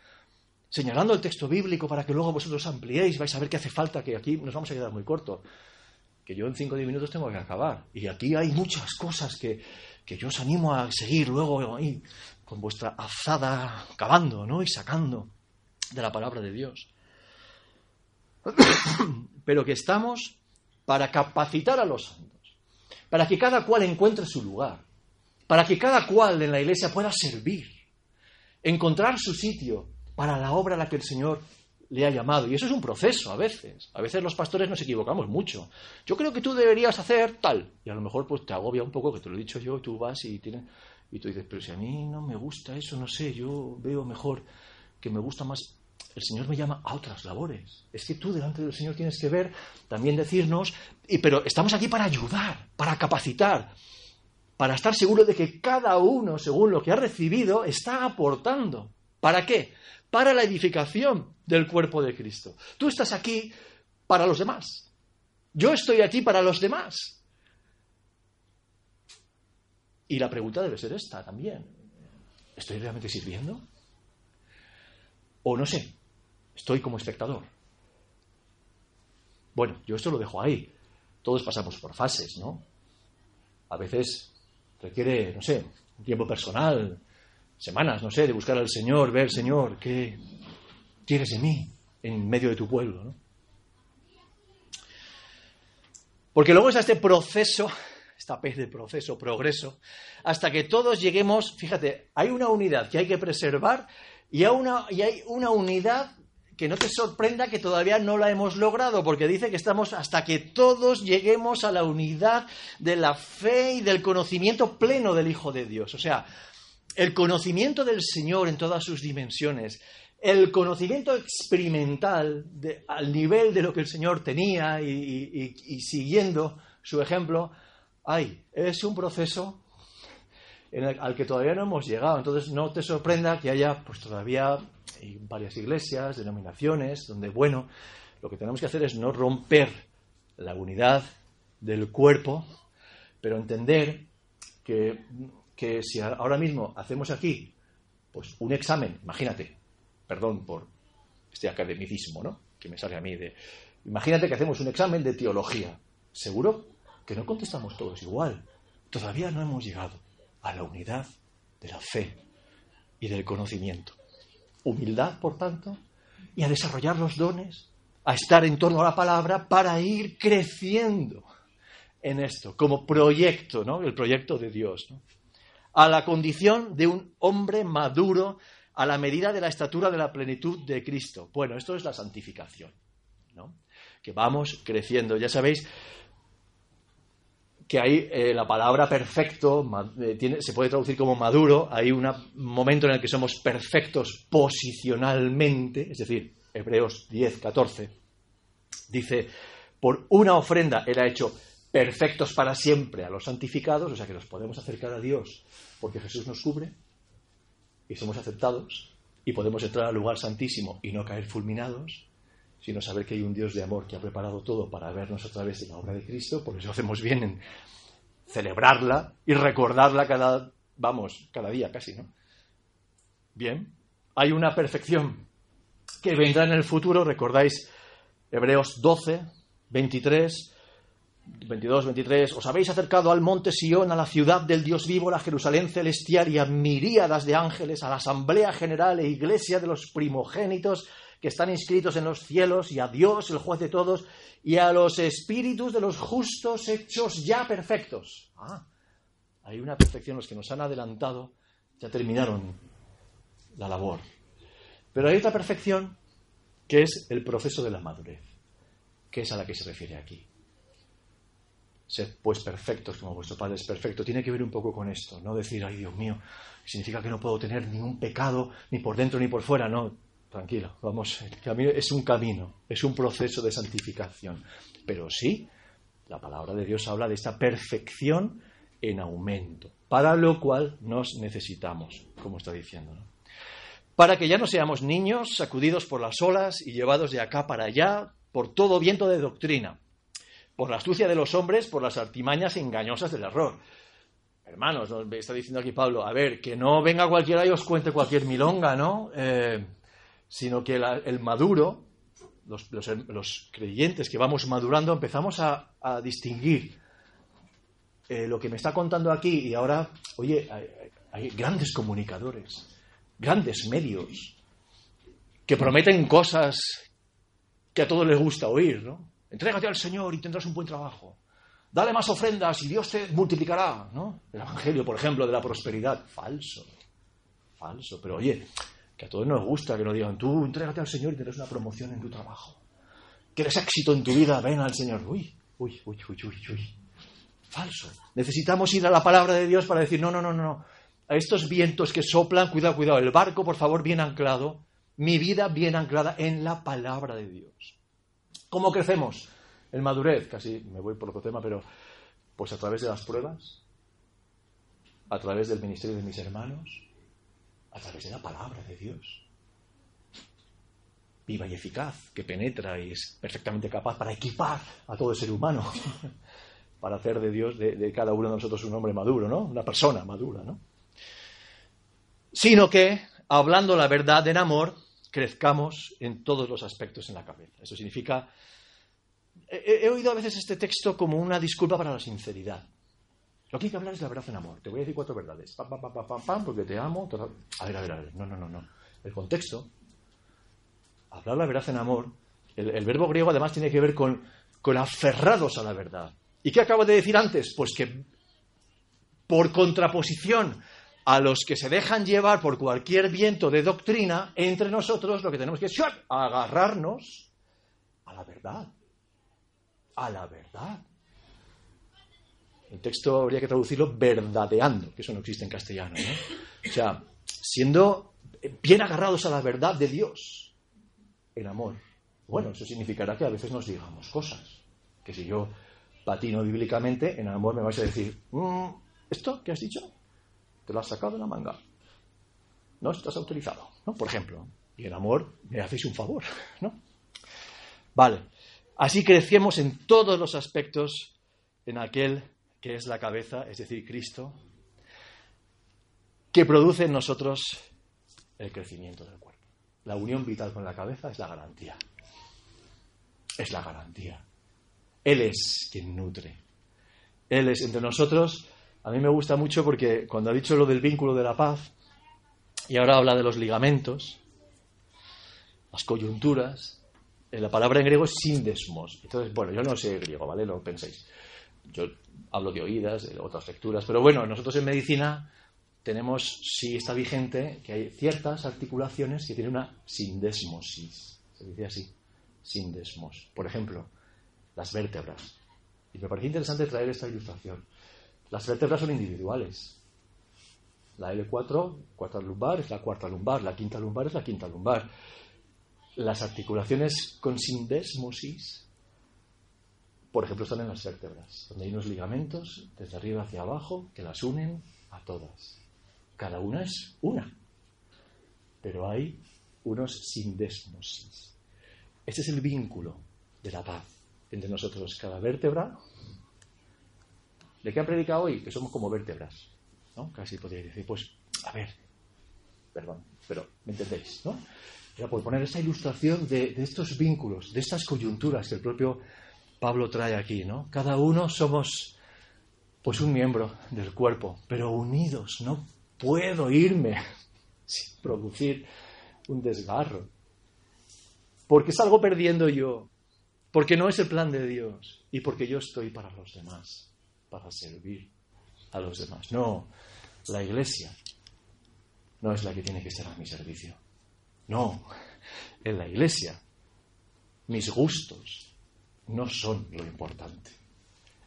señalando el texto bíblico para que luego vosotros ampliéis, vais a ver que hace falta, que aquí nos vamos a quedar muy corto, que yo en 5 o 10 minutos tengo que acabar. Y aquí hay muchas cosas que, que yo os animo a seguir luego ahí con vuestra azada cavando, ¿no? Y sacando de la palabra de Dios. Pero que estamos para capacitar a los santos, para que cada cual encuentre su lugar, para que cada cual en la iglesia pueda servir, encontrar su sitio para la obra a la que el Señor le ha llamado. Y eso es un proceso a veces. A veces los pastores nos equivocamos mucho. Yo creo que tú deberías hacer tal. Y a lo mejor pues te agobia un poco, que te lo he dicho yo, tú vas y tienes... Y tú dices, pero si a mí no me gusta eso, no sé, yo veo mejor que me gusta más el Señor me llama a otras labores. Es que tú delante del Señor tienes que ver, también decirnos, y, pero estamos aquí para ayudar, para capacitar, para estar seguro de que cada uno, según lo que ha recibido, está aportando. ¿Para qué? Para la edificación del cuerpo de Cristo. Tú estás aquí para los demás. Yo estoy aquí para los demás. Y la pregunta debe ser esta también. ¿Estoy realmente sirviendo? O no sé, estoy como espectador. Bueno, yo esto lo dejo ahí. Todos pasamos por fases, ¿no? A veces requiere, no sé, un tiempo personal, semanas, no sé, de buscar al Señor, ver, Señor, ¿qué quieres de mí en medio de tu pueblo? ¿no? Porque luego está este proceso esta pez de proceso, progreso, hasta que todos lleguemos, fíjate, hay una unidad que hay que preservar y hay una, y hay una unidad que no te sorprenda que todavía no la hemos logrado, porque dice que estamos hasta que todos lleguemos a la unidad de la fe y del conocimiento pleno del Hijo de Dios. O sea, el conocimiento del Señor en todas sus dimensiones, el conocimiento experimental al nivel de lo que el Señor tenía y, siguiendo su ejemplo, ay, es un proceso al que todavía no hemos llegado. Entonces no te sorprenda que haya pues todavía varias iglesias, denominaciones, donde, bueno, lo que tenemos que hacer es no romper la unidad del cuerpo, pero entender que, que si ahora mismo hacemos aquí pues un examen, imagínate, perdón por este academicismo, ¿no? que me sale a mí de... Imagínate que hacemos un examen de teología. ¿Seguro que no contestamos todos igual. Todavía no hemos llegado a la unidad de la fe y del conocimiento. Humildad, por tanto, y a desarrollar los dones, a estar en torno a la palabra para ir creciendo en esto, como proyecto, ¿no? El proyecto de Dios, A la condición de un hombre maduro a la medida de la estatura de la plenitud de Cristo. Bueno, esto es la santificación, ¿no? Que vamos creciendo. Ya sabéis, que ahí eh, la palabra perfecto eh, se puede traducir como maduro, hay un momento en el que somos perfectos posicionalmente, es decir, Hebreos 10, 14, dice, por una ofrenda era hecho perfectos para siempre a los santificados, o sea que nos podemos acercar a Dios porque Jesús nos cubre y somos aceptados y podemos entrar al lugar santísimo y no caer fulminados sino saber que hay un Dios de amor que ha preparado todo para vernos a través de la obra de Cristo, por eso hacemos bien en celebrarla y recordarla cada, vamos, cada día casi, ¿no? Bien, hay una perfección que vendrá en el futuro, recordáis Hebreos 12, 23, 22, 23, os habéis acercado al monte Sión, a la ciudad del Dios vivo, la Jerusalén celestial y a miríadas de ángeles, a la asamblea general e iglesia de los primogénitos que están inscritos en los cielos, y a Dios, el juez de todos, y a los espíritus de los justos hechos ya perfectos. Ah, hay una perfección, los que nos han adelantado ya terminaron la labor. Pero hay otra perfección que es el proceso de la madurez, que es a la que se refiere aquí. Ser pues perfectos como vuestro Padre es perfecto. Tiene que ver un poco con esto, no decir, ay Dios mío, significa que no puedo tener ningún pecado ni por dentro ni por fuera, no tranquilo, vamos, el camino es un camino, es un proceso de santificación. Pero sí, la palabra de Dios habla de esta perfección en aumento, para lo cual nos necesitamos, como está diciendo. Para que ya no seamos niños sacudidos por las olas y llevados de acá para allá por todo viento de doctrina, por la astucia de los hombres, por las artimañas engañosas del error. Hermanos, está diciendo aquí Pablo, a ver, que no venga cualquiera y os cuente cualquier milonga, ¿no? Eh, sino que el maduro los, creyentes que vamos madurando, empezamos a, distinguir eh, lo que me está contando aquí y ahora, oye, hay- hay grandes comunicadores, grandes medios, que prometen cosas que a todos les gusta oír, ¿no? Entrégate al Señor y tendrás un buen trabajo. Dale más ofrendas y Dios te multiplicará, ¿no? El Evangelio, por ejemplo, de la prosperidad. Falso. Falso. Pero oye, que a todos nos gusta que nos digan, tú entrégate al Señor y tendrás una promoción en tu trabajo. ¿Quieres éxito en tu vida? Ven al Señor. Uy, uy, uy, uy, uy, uy. Falso. Necesitamos ir a la palabra de Dios para decir, no, no, no, no. A estos vientos que soplan, cuidado, cuidado. El barco, por favor, bien anclado. Mi vida bien anclada en la palabra de Dios. ¿Cómo crecemos? En madurez, casi me voy por otro tema, pero pues a través de las pruebas, a través del ministerio de mis hermanos, a través de la palabra de Dios. Viva y eficaz, que penetra y es perfectamente capaz para equipar a todo ser humano, para hacer de Dios, de, de cada uno de nosotros un hombre maduro, ¿no? Una persona madura, ¿no? Sino que, hablando la verdad en amor, crezcamos en todos los aspectos en la cabeza. Eso significa He, oído a veces este texto como una disculpa para la sinceridad. Lo que hay que hablar es la verdad en amor. Te voy a decir cuatro verdades. Pam, pam, pam, pam, pam, pam, porque te amo. A ver, a ver, a ver. No, no, no, no. El contexto, hablar la verdad en amor, el, el verbo griego además tiene que ver con, con aferrados a la verdad. ¿Y qué acabo de decir antes? Pues que por contraposición a los que se dejan llevar por cualquier viento de doctrina, entre nosotros lo que tenemos que es agarrarnos a la verdad a la verdad. El texto habría que traducirlo verdadeando, que eso no existe en castellano. ¿no? O sea, siendo bien agarrados a la verdad de Dios, el amor. Bueno, eso significará que a veces nos digamos cosas. Que si yo patino bíblicamente, en amor me vais a decir, "Mm, ¿esto que has dicho? Te lo has sacado de la manga. No estás autorizado, ¿no? Por ejemplo. Y en amor me hacéis un favor, ¿no? Vale. Así crecemos en todos los aspectos en aquel que es la cabeza, es decir, Cristo, que produce en nosotros el crecimiento del cuerpo. La unión vital con la cabeza es la garantía. Es la garantía. Él es quien nutre. Él es entre nosotros. A mí me gusta mucho porque cuando ha dicho lo del vínculo de la paz, y ahora habla de los ligamentos, las coyunturas, eh, la palabra en griego es sindesmos. Entonces, bueno, yo no sé griego, ¿vale? No penséis. Yo hablo de oídas, de otras lecturas, pero bueno, nosotros en medicina tenemos, sí está vigente, que hay ciertas articulaciones que tienen una sindesmosis. Se dice así, sindesmos. Por ejemplo, las vértebras. Y me parece interesante traer esta ilustración. Las vértebras son individuales. La L4, cuarta lumbar, es la cuarta lumbar. La quinta lumbar es la quinta lumbar. Las articulaciones con sindesmosis, por ejemplo, están en las vértebras, donde hay unos ligamentos desde arriba hacia abajo que las unen a todas. Cada una es una, pero hay unos sindesmosis. Este es el vínculo de la paz entre nosotros. Cada vértebra. ¿De qué han predicado hoy? Que somos como vértebras. ¿no? Casi podría decir, pues, a ver, perdón, pero me entendéis, ¿no? Era por poner esta ilustración de, de estos vínculos, de estas coyunturas que el propio Pablo trae aquí, ¿no? Cada uno somos, pues, un miembro del cuerpo, pero unidos. No puedo irme sin producir un desgarro. Porque salgo perdiendo yo, porque no es el plan de Dios y porque yo estoy para los demás, para servir a los demás. No, la iglesia no es la que tiene que estar a mi servicio. No, en la iglesia mis gustos no son lo importante.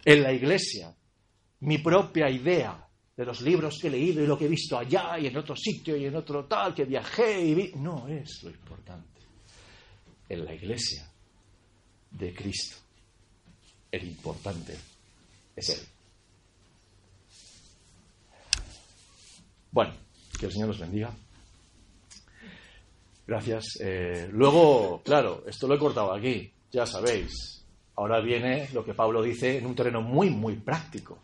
En la iglesia mi propia idea de los libros que he leído y lo que he visto allá y en otro sitio y en otro tal que viajé y vi, no es lo importante. En la iglesia de Cristo el importante es Él. Bueno, que el Señor los bendiga. Gracias. Eh, luego, claro, esto lo he cortado aquí, ya sabéis. Ahora viene lo que Pablo dice en un terreno muy, muy práctico.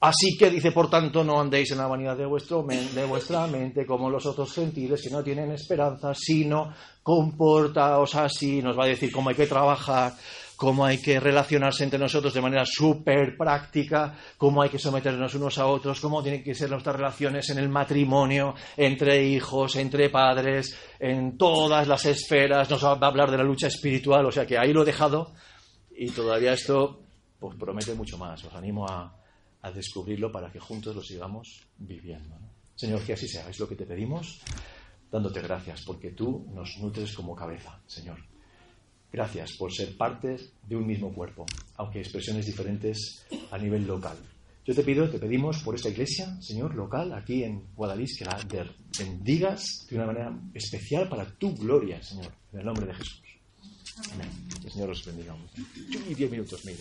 Así que dice, por tanto, no andéis en la vanidad de, vuestro, de vuestra mente como los otros gentiles que no tienen esperanza, sino comportaos así. Nos va a decir cómo hay que trabajar, cómo hay que relacionarse entre nosotros de manera súper práctica, cómo hay que someternos unos a otros, cómo tienen que ser nuestras relaciones en el matrimonio, entre hijos, entre padres, en todas las esferas. Nos va a hablar de la lucha espiritual, o sea que ahí lo he dejado y todavía esto pues, promete mucho más. Os animo a a descubrirlo para que juntos lo sigamos viviendo. Señor, que así sea, es lo que te pedimos, dándote gracias, porque tú nos nutres como cabeza, Señor. Gracias por ser parte de un mismo cuerpo, aunque expresiones diferentes a nivel local. Yo te pido, te pedimos por esta iglesia, Señor, local, aquí en Guadalís, que la bendigas de una manera especial para tu gloria, Señor, en el nombre de Jesús. Amén. El Señor os bendiga. Yo diez minutos me he